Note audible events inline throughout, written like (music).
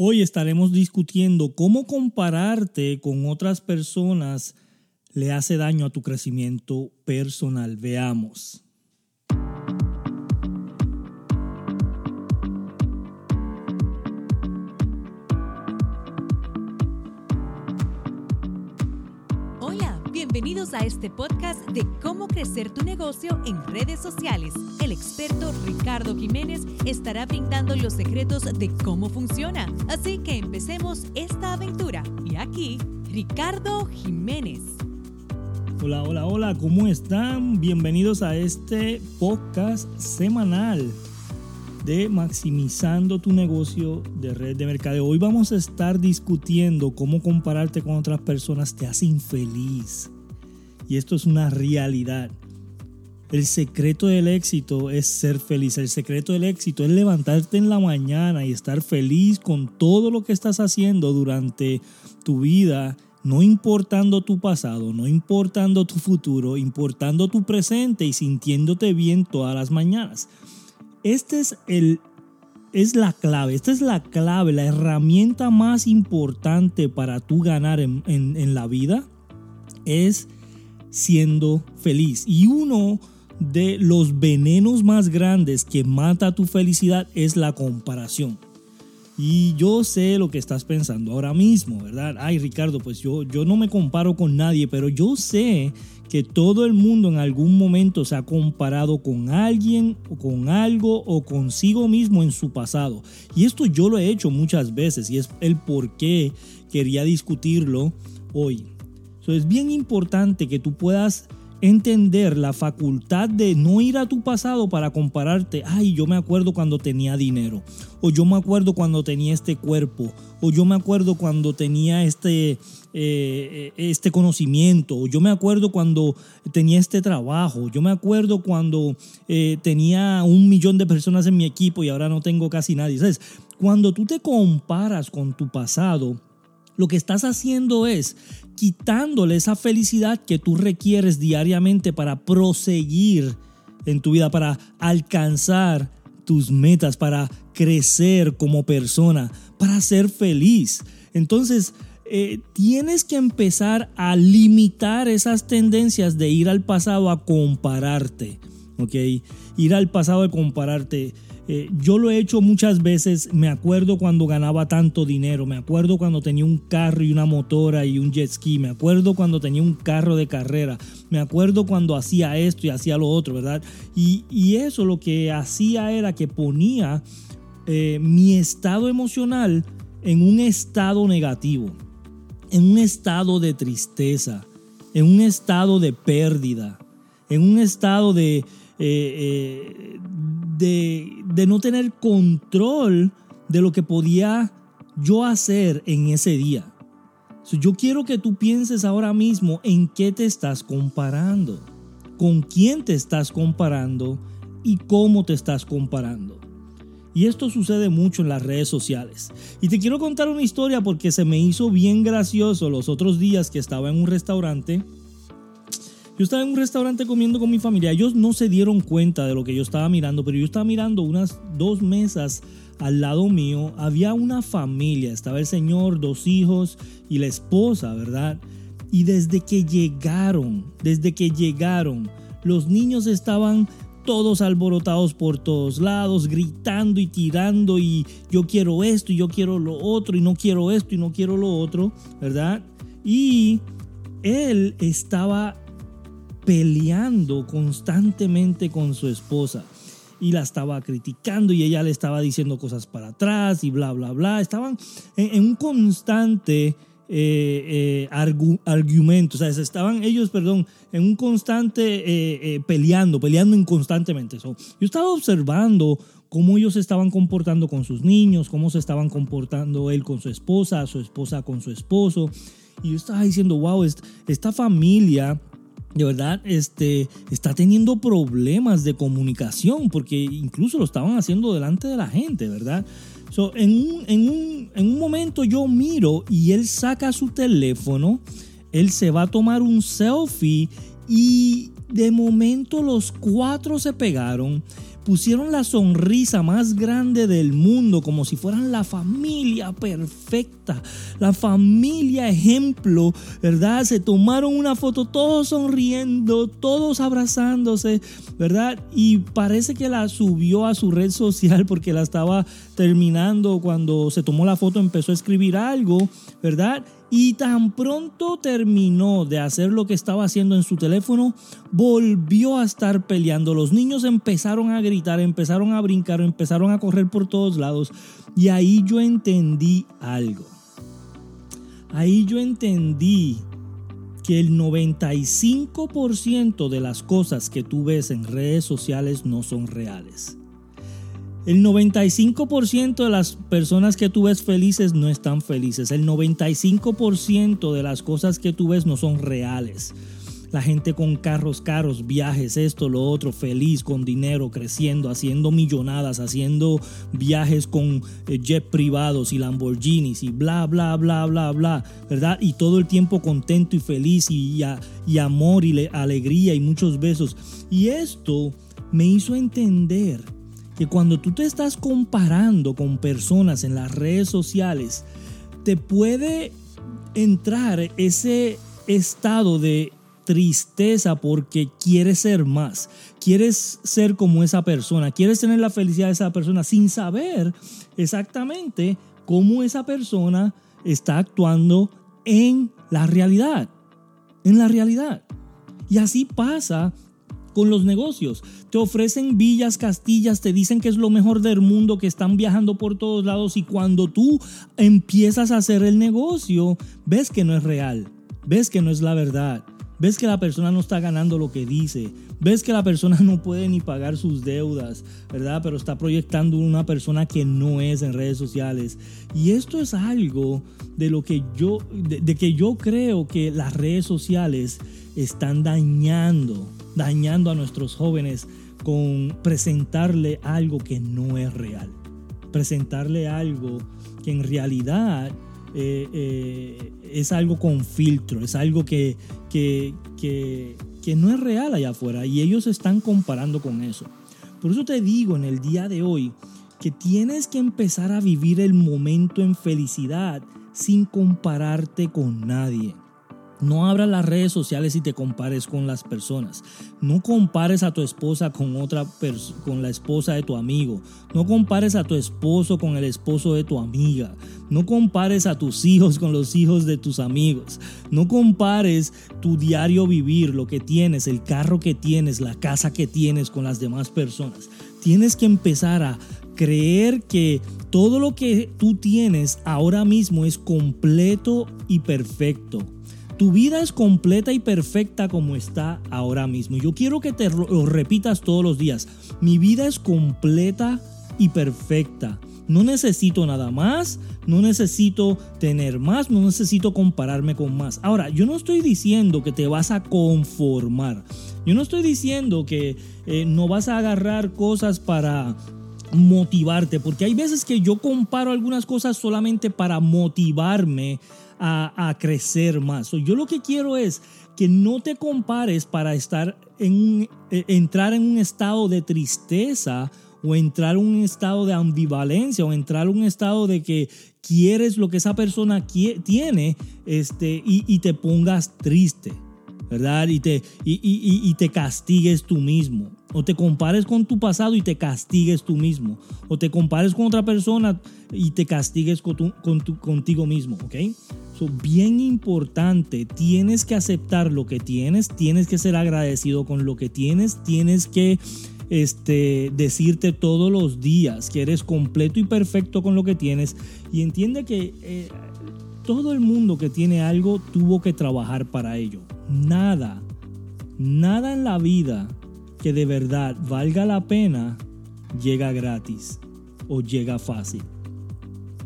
Hoy estaremos discutiendo cómo compararte con otras personas le hace daño a tu crecimiento personal. Veamos. Bienvenidos a este podcast de cómo crecer tu negocio en redes sociales. El experto Ricardo Jiménez estará brindando los secretos de cómo funciona. Así que empecemos esta aventura. Y aquí, Ricardo Jiménez. Hola, hola, hola, ¿cómo están? Bienvenidos a este podcast semanal de maximizando tu negocio de red de mercadeo. Hoy vamos a estar discutiendo cómo compararte con otras personas te hace infeliz. Y esto es una realidad. El secreto del éxito es ser feliz. El secreto del éxito es levantarte en la mañana y estar feliz con todo lo que estás haciendo durante tu vida, no importando tu pasado, no importando tu futuro, importando tu presente y sintiéndote bien todas las mañanas. Este es el es la clave, esta es la clave, la herramienta más importante para tú ganar en, en la vida es siendo feliz. Y uno de los venenos más grandes que mata tu felicidad es la comparación. Y yo sé lo que estás pensando ahora mismo, ¿verdad? Ay, Ricardo, pues yo, yo no me comparo con nadie, pero yo sé que todo el mundo en algún momento se ha comparado con alguien o con algo o consigo mismo en su pasado. Y esto yo lo he hecho muchas veces y es el por qué quería discutirlo hoy es bien importante que tú puedas entender la facultad de no ir a tu pasado para compararte, ay, yo me acuerdo cuando tenía dinero, o yo me acuerdo cuando tenía este cuerpo, o yo me acuerdo cuando tenía este, eh, este conocimiento, o yo me acuerdo cuando tenía este trabajo, yo me acuerdo cuando eh, tenía un millón de personas en mi equipo y ahora no tengo casi nadie. ¿Sabes? Cuando tú te comparas con tu pasado, lo que estás haciendo es quitándole esa felicidad que tú requieres diariamente para proseguir en tu vida, para alcanzar tus metas, para crecer como persona, para ser feliz. Entonces, eh, tienes que empezar a limitar esas tendencias de ir al pasado a compararte, ¿ok? Ir al pasado a compararte. Eh, yo lo he hecho muchas veces, me acuerdo cuando ganaba tanto dinero, me acuerdo cuando tenía un carro y una motora y un jet ski, me acuerdo cuando tenía un carro de carrera, me acuerdo cuando hacía esto y hacía lo otro, ¿verdad? Y, eso lo que hacía era que ponía eh, mi estado emocional en un estado negativo, en un estado de tristeza, en un estado de pérdida, en un estado de, eh, de, no tener control de lo que podía yo hacer en ese día. yo quiero que tú pienses ahora mismo en qué te estás comparando, con quién te estás comparando y cómo te estás comparando. Y esto sucede mucho en las redes sociales. Y te quiero contar una historia porque se me hizo bien gracioso los otros días que estaba en un restaurante yo estaba en un restaurante comiendo con mi familia. Ellos no se dieron cuenta de lo que yo estaba mirando, pero yo estaba mirando unas dos mesas al lado mío. Había una familia. Estaba el señor, dos hijos y la esposa, ¿verdad? Y desde que llegaron, desde que llegaron, los niños estaban todos alborotados por todos lados, gritando y tirando y yo quiero esto y yo quiero lo otro y no quiero esto y no quiero lo otro, ¿verdad? Y él estaba peleando constantemente con su esposa y la estaba criticando y ella le estaba diciendo cosas para atrás y bla, bla, bla. Estaban en, un constante eh, eh, argumento, o sea, estaban ellos, perdón, en un constante eh, peleando, peleando inconstantemente. yo estaba observando cómo ellos se estaban comportando con sus niños, cómo se estaban comportando él con su esposa, su esposa con su esposo. Y yo estaba diciendo, wow, esta familia de verdad este, está teniendo problemas de comunicación porque incluso lo estaban haciendo delante de la gente, ¿verdad? en, un, en, un, en un momento yo miro y él saca su teléfono, él se va a tomar un selfie y de momento los cuatro se pegaron pusieron la sonrisa más grande del mundo como si fueran la familia perfecta, la familia ejemplo, ¿verdad? Se tomaron una foto todos sonriendo, todos abrazándose, ¿verdad? Y parece que la subió a su red social porque la estaba terminando cuando se tomó la foto, empezó a escribir algo, ¿verdad? Y tan pronto terminó de hacer lo que estaba haciendo en su teléfono, volvió a estar peleando. Los niños empezaron a gritar, empezaron a brincar, empezaron a correr por todos lados. Y ahí yo entendí algo. Ahí yo entendí que el 95% de las cosas que tú ves en redes sociales no son reales. El 95% de las personas que tú ves felices no están felices. El 95% de las cosas que tú ves no son reales. La gente con carros caros, viajes, esto, lo otro, feliz, con dinero, creciendo, haciendo millonadas, haciendo viajes con eh, jet privados y Lamborghinis y bla, bla, bla, bla, bla, ¿verdad? Y todo el tiempo contento y feliz y, y amor y alegría y muchos besos. Y esto me hizo entender que cuando tú te estás comparando con personas en las redes sociales, te puede entrar ese estado de tristeza porque quieres ser más, quieres ser como esa persona, quieres tener la felicidad de esa persona sin saber exactamente cómo esa persona está actuando en la realidad, en la realidad. Y así pasa con los negocios. Te ofrecen villas, castillas, te dicen que es lo mejor del mundo, que están viajando por todos lados y cuando tú empiezas a hacer el negocio, ves que no es real, ves que no es la verdad. Ves que la persona no está ganando lo que dice. Ves que la persona (laughs) no puede ni pagar sus deudas, ¿verdad? Pero está proyectando una persona que no es en redes sociales. Y esto es algo de lo que yo, de que yo creo que las redes sociales están dañando dañando a nuestros jóvenes con presentarle algo que no es real. Presentarle algo que en realidad eh, eh, es algo con filtro, es algo que, que, que, que no es real allá afuera y ellos están comparando con eso. Por eso te digo en el día de hoy que tienes que empezar a vivir el momento en felicidad sin compararte con nadie. No abras las redes sociales y te compares con las personas. No compares a tu esposa con otra con la esposa de tu amigo. No compares a tu esposo con el esposo de tu amiga. No compares a tus hijos con los hijos de tus amigos. No compares tu diario vivir, lo que tienes, el carro que tienes, la casa que tienes con las demás personas. Tienes que empezar a creer que todo lo que tú tienes ahora mismo es completo y perfecto tu vida es completa y perfecta como está ahora mismo. Yo quiero que te lo repitas todos los días. Mi vida es completa y perfecta. No necesito nada más, no necesito tener más, no necesito compararme con más. Ahora, yo no estoy diciendo que te vas a conformar. Yo no estoy diciendo que eh, no vas a agarrar cosas para motivarte, porque hay veces que yo comparo algunas cosas solamente para motivarme a, crecer más. yo lo que quiero es que no te compares para estar en eh, entrar en un estado de tristeza o entrar en un estado de ambivalencia o entrar en un estado de que quieres lo que esa persona tiene este, y, te pongas triste, ¿verdad? Y te, y te castigues tú mismo. O te compares con tu pasado y te castigues tú mismo. O te compares con otra persona y te castigues con, contigo mismo, ¿ok? bien importante, tienes que aceptar lo que tienes, tienes que ser agradecido con lo que tienes, tienes que este, decirte todos los días que eres completo y perfecto con lo que tienes y entiende que eh, todo el mundo que tiene algo tuvo que trabajar para ello. Nada, nada en la vida que de verdad valga la pena llega gratis o llega fácil.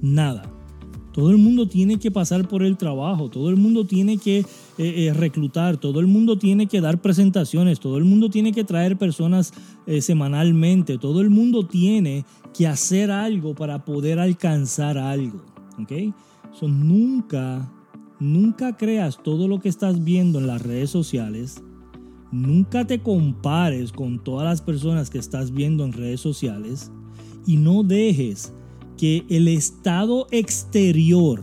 Nada. Todo el mundo tiene que pasar por el trabajo, todo el mundo tiene que eh, eh, reclutar, todo el mundo tiene que dar presentaciones, todo el mundo tiene que traer personas eh, semanalmente, todo el mundo tiene que hacer algo para poder alcanzar algo. ¿ok? nunca, nunca creas todo lo que estás viendo en las redes sociales nunca te compares con todas las personas que estás viendo en redes sociales y no dejes que el estado exterior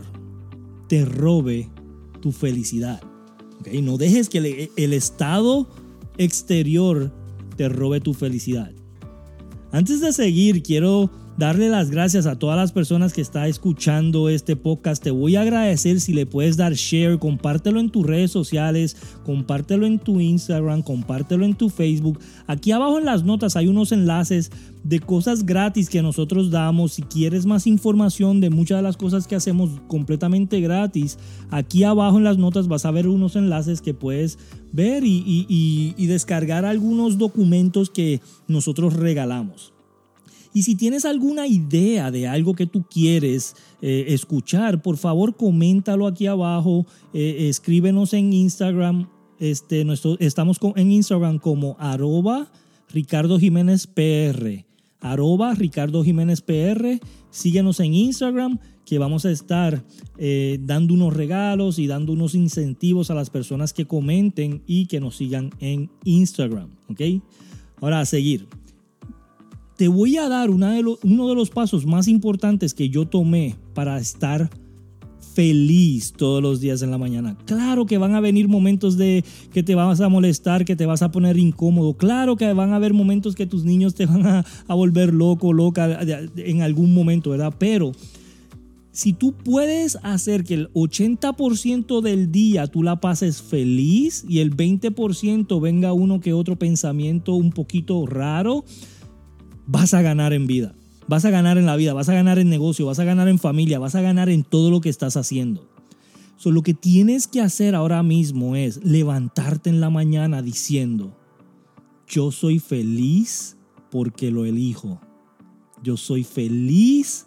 te robe tu felicidad. No dejes que el, estado exterior te robe tu felicidad. Antes de seguir, quiero darle las gracias a todas las personas que están escuchando este podcast. Te voy a agradecer si le puedes dar share, compártelo en tus redes sociales, compártelo en tu Instagram, compártelo en tu Facebook. Aquí abajo en las notas hay unos enlaces de cosas gratis que nosotros damos. Si quieres más información de muchas de las cosas que hacemos completamente gratis, aquí abajo en las notas vas a ver unos enlaces que puedes ver y, descargar algunos documentos que nosotros regalamos. Y si tienes alguna idea de algo que tú quieres eh, escuchar, por favor coméntalo aquí abajo, eh, escríbenos en Instagram. Este, nuestro, estamos en Instagram como arroba Ricardo Jiménez PR arroba Ricardo Jiménez PR. Síguenos en Instagram que vamos a estar eh, dando unos regalos y dando unos incentivos a las personas que comenten y que nos sigan en Instagram. ¿Ok? Ahora a seguir. Te voy a dar uno de los pasos más importantes que yo tomé para estar feliz todos los días en la mañana. Claro que van a venir momentos de que te vas a molestar, que te vas a poner incómodo. Claro que van a haber momentos que tus niños te van a, volver loco, loca en algún momento, ¿verdad? Pero si tú puedes hacer que el 80% del día tú la pases feliz y el 20% venga uno que otro pensamiento un poquito raro, vas a ganar en vida. Vas a ganar en la vida, vas a ganar en negocio, vas a ganar en familia, vas a ganar en todo lo que estás haciendo. So, lo que tienes que hacer ahora mismo es levantarte en la mañana diciendo, yo soy feliz porque lo elijo. Yo soy feliz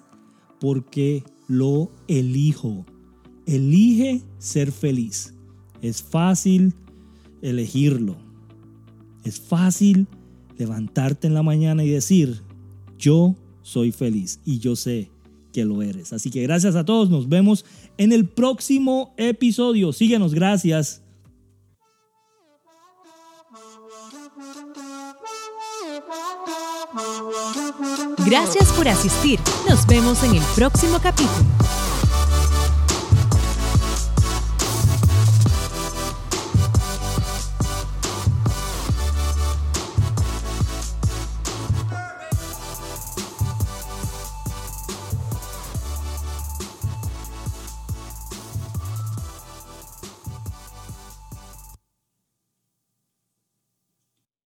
porque lo elijo. Elige ser feliz. Es fácil elegirlo. Es fácil levantarte en la mañana y decir, yo soy feliz y yo sé que lo eres. Así que gracias a todos, nos vemos en el próximo episodio. Síguenos, gracias. Gracias por asistir. Nos vemos en el próximo capítulo.